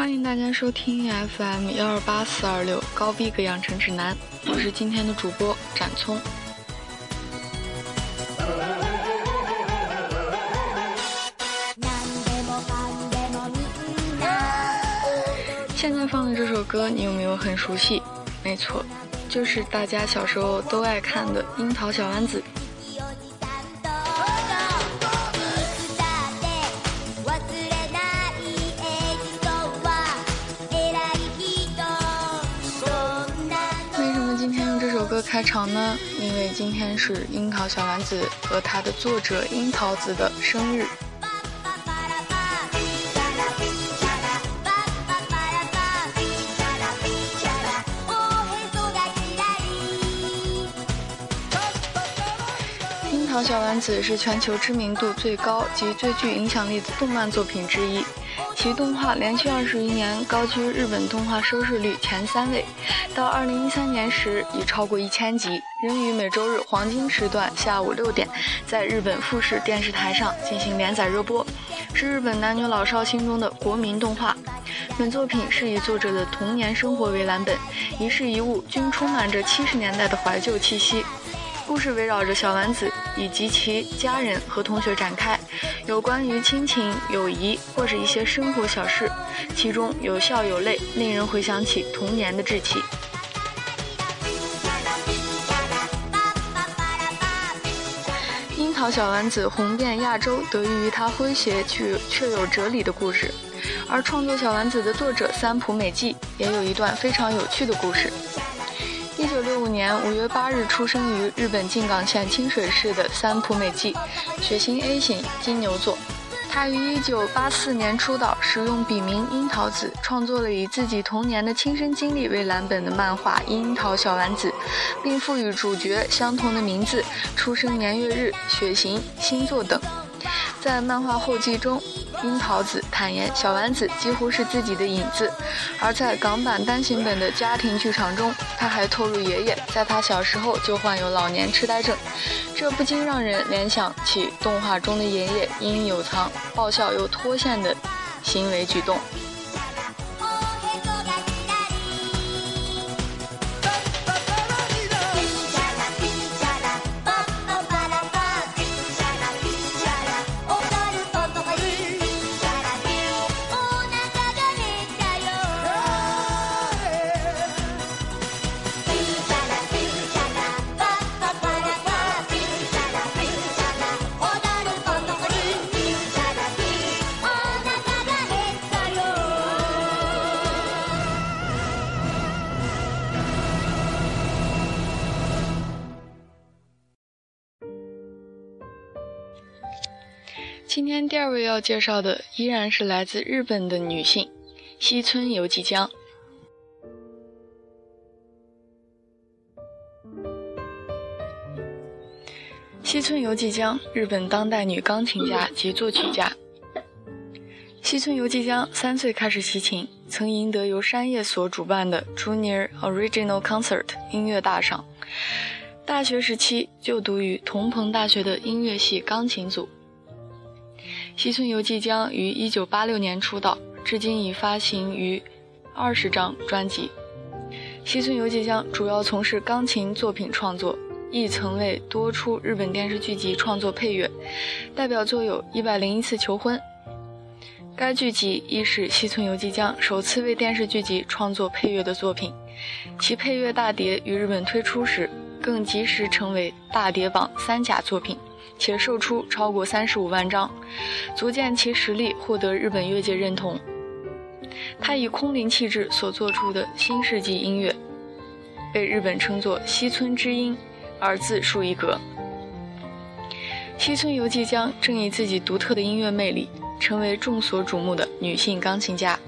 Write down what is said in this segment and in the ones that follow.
欢迎大家收听 FM 幺二八四二六高逼格养成指南，我是今天的主播展聪。现在放的这首歌，你有没有很熟悉？没错，就是大家小时候都爱看的《樱桃小丸子》。开场呢？因为今天是樱桃小丸子和它的作者樱桃子的生日。《樱桃小丸子》是全球知名度最高及最具影响力的动漫作品之一，其动画连续二十余年高居日本动画收视率前三位，到二零一三年时已超过一千集，仍于每周日黄金时段下午六点在日本富士电视台上进行连载热播，是日本男女老少心中的国民动画。本作品是以作者的童年生活为蓝本，一事一物均充满着七十年代的怀旧气息。故事围绕着小丸子以及其家人和同学展开，有关于亲情、友谊或者一些生活小事，其中有笑有泪，令人回想起童年的稚气。樱桃小丸子红遍亚洲，得益于它诙谐却却有哲理的故事，而创作小丸子的作者三浦美纪也有一段非常有趣的故事。一九六五年五月八日出生于日本静冈县清水市的三浦美纪，血型 A 型，金牛座。他于一九八四年出道，使用笔名樱桃子，创作了以自己童年的亲身经历为蓝本的漫画《樱桃小丸子》，并赋予主角相同的名字、出生年月日、血型、星座等。在漫画后记中。樱桃子坦言，小丸子几乎是自己的影子。而在港版单行本的家庭剧场中，他还透露爷爷在他小时候就患有老年痴呆症，这不禁让人联想起动画中的爷爷因有藏爆笑又脱线的行为举动。今天第二位要介绍的依然是来自日本的女性西村由纪江。西村由纪江，日本当代女钢琴家及作曲家。西村由纪江三岁开始习琴，曾赢得由山叶所主办的 Junior Original Concert 音乐大赏。大学时期就读于同朋大学的音乐系钢琴组。西村由纪江于1986年出道，至今已发行逾二十张专辑。西村由纪江主要从事钢琴作品创作，亦曾为多出日本电视剧集创作配乐，代表作有《一百零一次求婚》。该剧集亦是西村由纪江首次为电视剧集创作配乐的作品。其配乐大碟于日本推出时，更及时成为大碟榜三甲作品。且售出超过三十五万张，足见其实力获得日本乐界认同。他以空灵气质所做出的新世纪音乐，被日本称作“西村之音”，而自树一格。西村由纪江正以自己独特的音乐魅力，成为众所瞩目的女性钢琴家。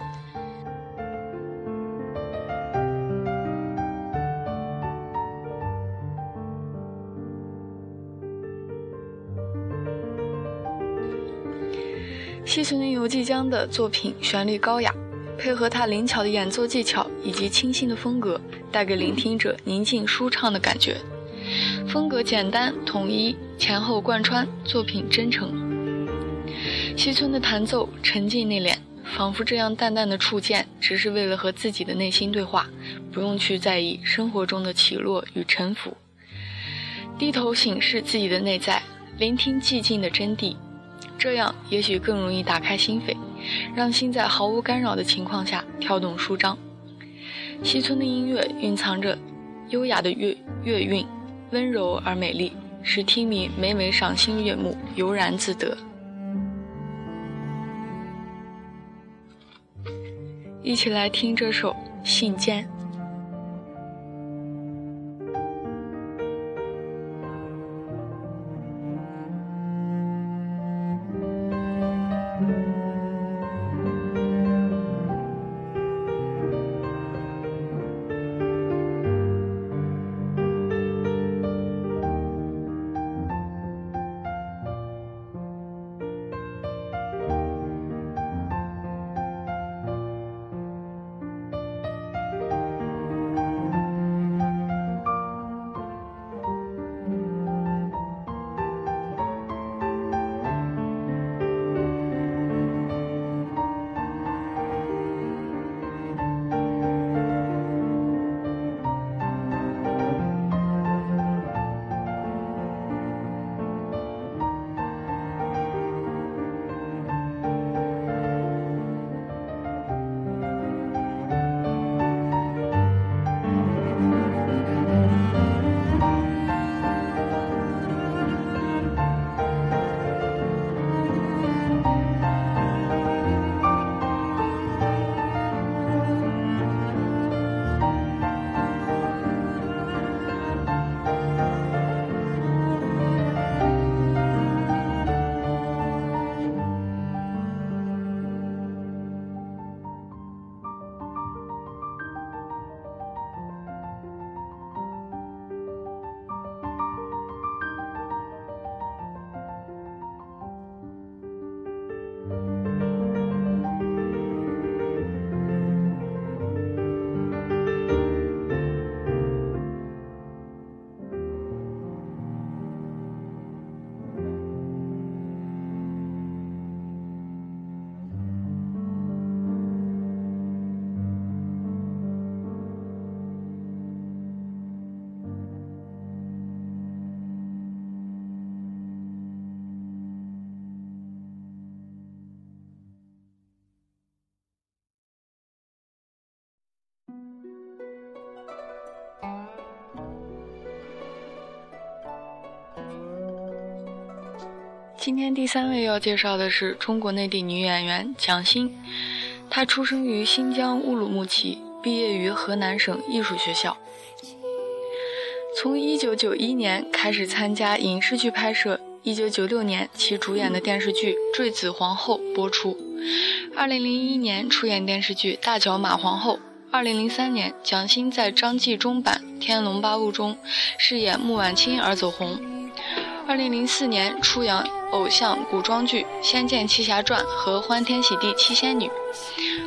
西村游纪江的作品旋律高雅，配合他灵巧的演奏技巧以及清新的风格，带给聆听者宁静舒畅的感觉。风格简单统一，前后贯穿，作品真诚。西村的弹奏沉静内敛，仿佛这样淡淡的触见，只是为了和自己的内心对话，不用去在意生活中的起落与沉浮。低头审视自己的内在，聆听寂静的真谛，这样也许更容易打开心扉，让心在毫无干扰的情况下跳动舒张。西村的音乐蕴藏着优雅的乐乐韵，温柔而美丽，使听迷每每赏心悦目，悠然自得。一起来听这首《信笺》。今天第三位要介绍的是中国内地女演员蒋欣，她出生于新疆乌鲁木齐，毕业于河南省艺术学校。从1991年开始参加影视剧拍摄，1996年其主演的电视剧《坠子皇后》播出，2001年出演电视剧《大脚马皇后》，2003年蒋欣在张纪中版《天龙八部》中饰演穆婉清而走红，2004年出演。偶像古装剧《仙剑奇侠传》和《欢天喜地七仙女》。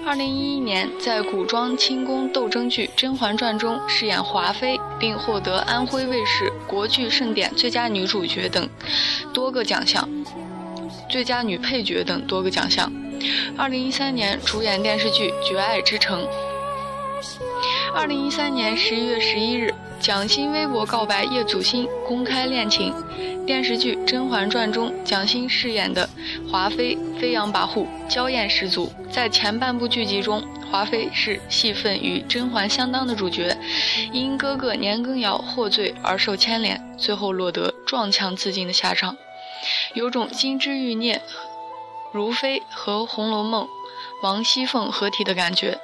二零一一年，在古装清宫斗争剧《甄嬛传》中饰演华妃，并获得安徽卫视国剧盛典最佳女主角等多个奖项，最佳女配角等多个奖项。二零一三年主演电视剧《绝爱之城》。二零一三年十一月十一日，蒋欣微博告白叶祖新，公开恋情。电视剧《甄嬛传》中，蒋欣饰演的华妃飞扬跋扈、娇艳十足。在前半部剧集中，华妃是戏份与甄嬛相当的主角，因哥哥年羹尧获罪而受牵连，最后落得撞墙自尽的下场，有种金枝玉孽、如妃和《红楼梦》王熙凤合体的感觉。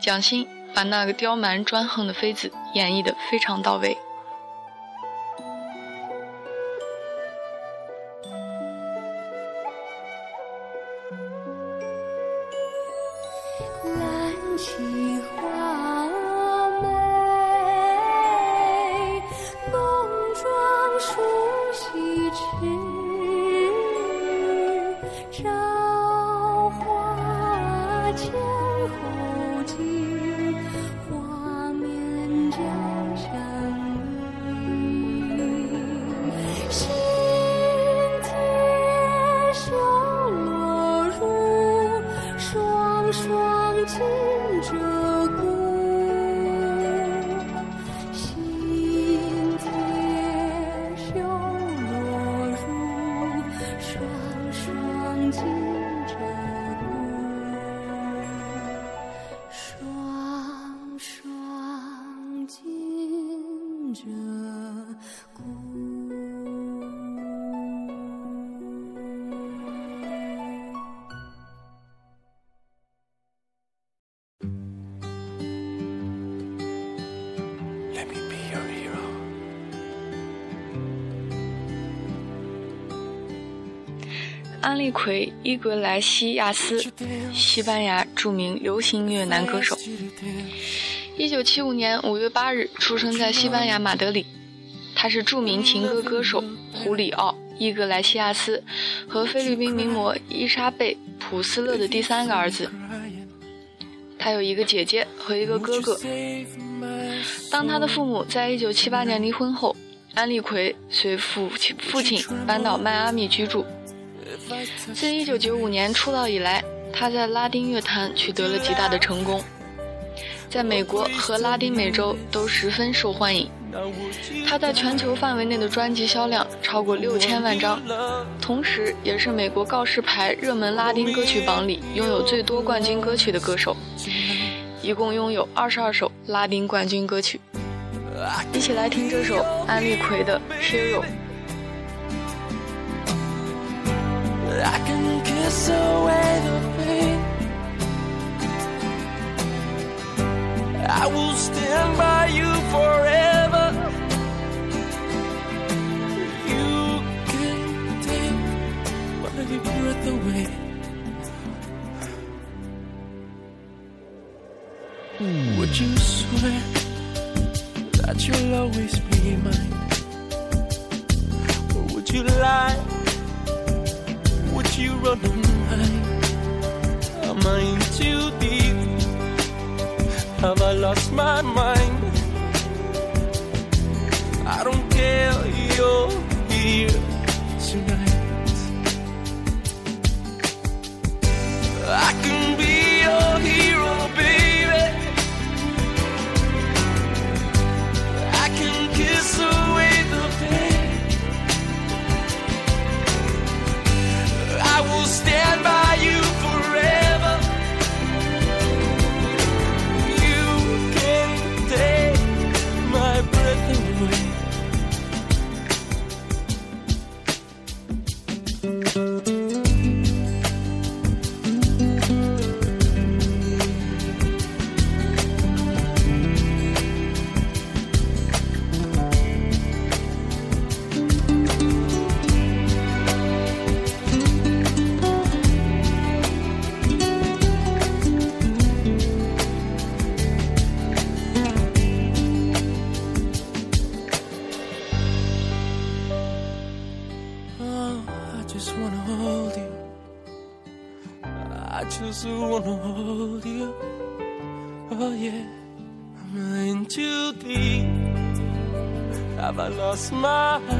蒋欣把那个刁蛮专横的妃子演绎得非常到位。安利奎·伊格莱西亚斯，西班牙著名流行音乐男歌手。一九七五年五月八日出生在西班牙马德里，他是著名情歌歌手胡里奥·伊格莱西亚斯和菲律宾名模伊莎贝·普斯勒的第三个儿子。他有一个姐姐和一个哥哥。当他的父母在一九七八年离婚后，安利奎随父亲父亲搬到迈阿密居住。自一九九五年出道以来，他在拉丁乐坛取得了极大的成功，在美国和拉丁美洲都十分受欢迎。他在全球范围内的专辑销量超过六千万张，同时也是美国告示牌热门拉丁歌曲榜里拥有最多冠军歌曲的歌手，一共拥有二十二首拉丁冠军歌曲。一起来听这首安利奎的《Hero》。I can kiss away the pain I will stand by you forever. You can take my breath away. Would you swear that you'll always be mine? Lost my mind? I don't care, you're here a smile.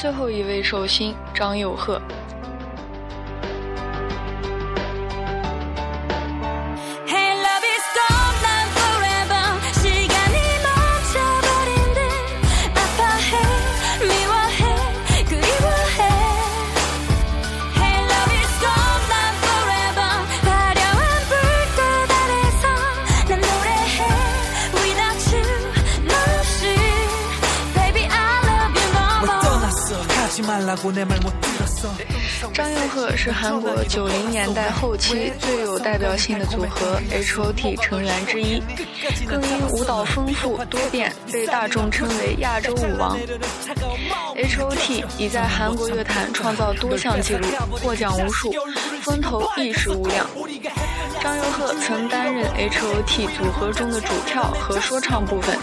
最后一位寿星张佑赫。张佑赫是韩国九零年代后期最有代表性的组合 H.O.T 成员之一，更因舞蹈丰富多变被大众称为“亚洲舞王”。H.O.T 已在韩国乐坛创造多项纪录，获奖无数，风头一时无量。张佑赫曾担任 H.O.T 组合中的主跳和说唱部分。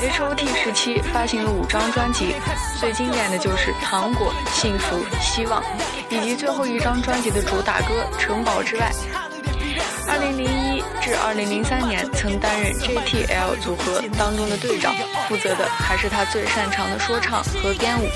H.O.T 时期发行了五张专辑，最经典的就是《糖果》《幸福》《希望》，以及最后一张专辑的主打歌《城堡之外》。2001至2003年，曾担任 JTL 组合当中的队长，负责的还是他最擅长的说唱和编舞。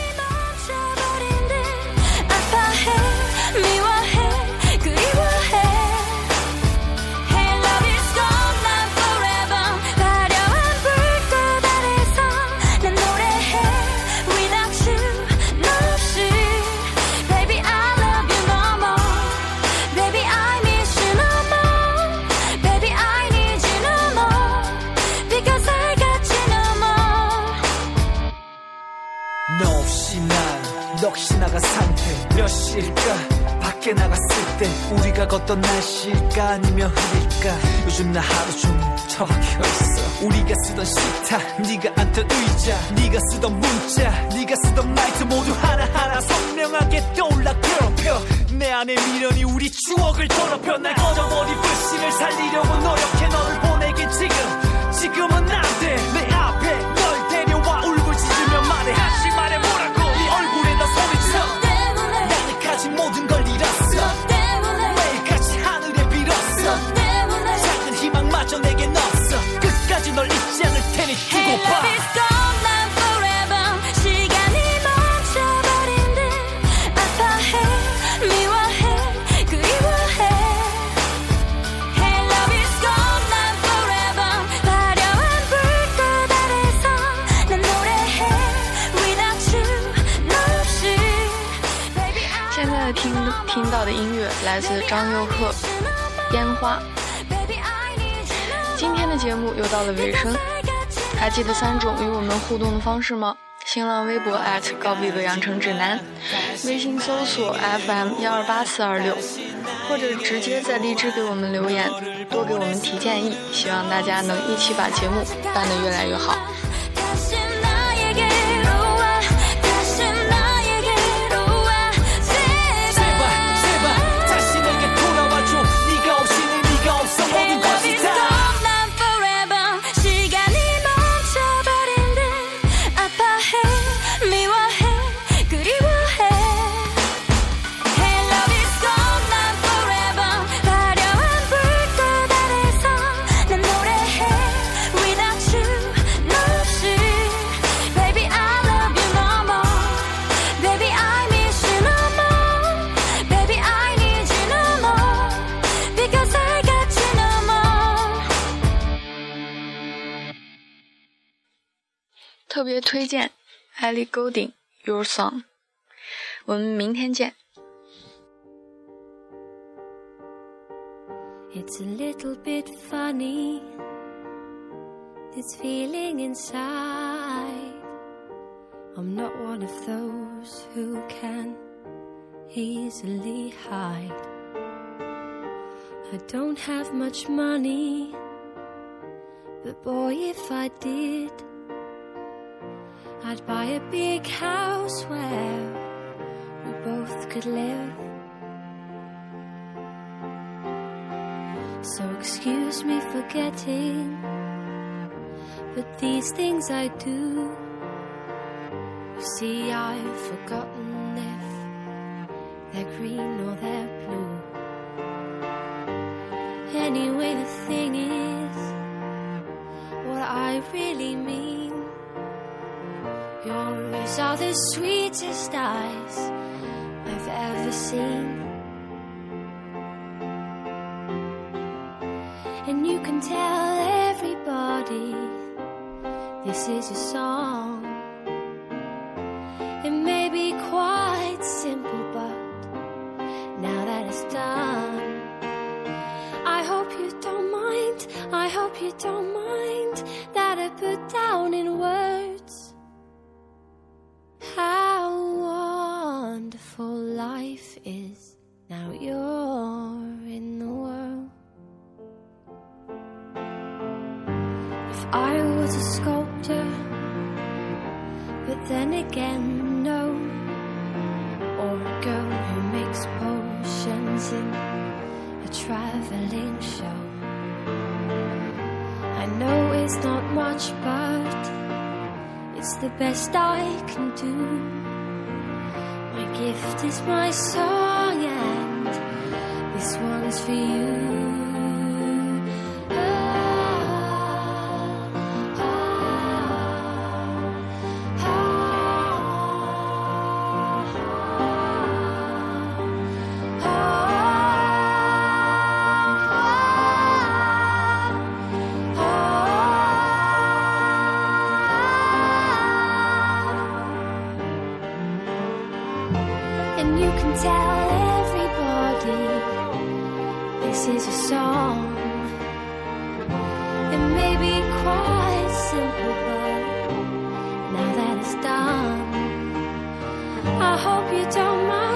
시일까? 밖에 나갔을 때 우리가 걷던 날씨일까? 아니면 흐릴까? 요즘 나 하루 종일 처박혀 있어? 우리가 쓰던 식탁 네가 앉던 의자 네가 쓰던 문자 네가 쓰던 말투 모두 하나하나 선명하게 떠올라 괴롭혀. 내 안에 미련이 우리 추억을 더럽혀. 날 꺼져버린 불씨를 살리려고 노력해 너를 보내긴 지금. 지금은 안돼내 앞에 널 데려와. 울고 짖으며 말해 花》。今天的节目又到了尾声，还记得三种与我们互动的方式吗？新浪微博高比的养成指南，微信搜索 FM 幺二八四二六，或者直接在荔枝给我们留言，多给我们提建议。希望大家能一起把节目办得越来越好。推荐 Ellie Goulding Your Song。我们明天见。 It's a little bit funny, this feeling inside. I'm not one of those who can easily hide. I don't have much money, but boy, if I did, I'd buy a big house where we both could live. So excuse me for getting, but these things I do. You see, I've forgotten if they're green or they're blue. Anyway, the thing is, what I really mean. Are the sweetest eyes I've ever seen. And you can tell everybody this is a song. It may be quite simple, but now that it's done, I hope you don't mind. I hope you don't mind that I put down in words a traveling show. I know it's not much, but it's the best I can do. My gift is my song, and this one's for you. And you can tell everybody this is a song. It may be quite simple, but now that it's done, I hope you don't mind.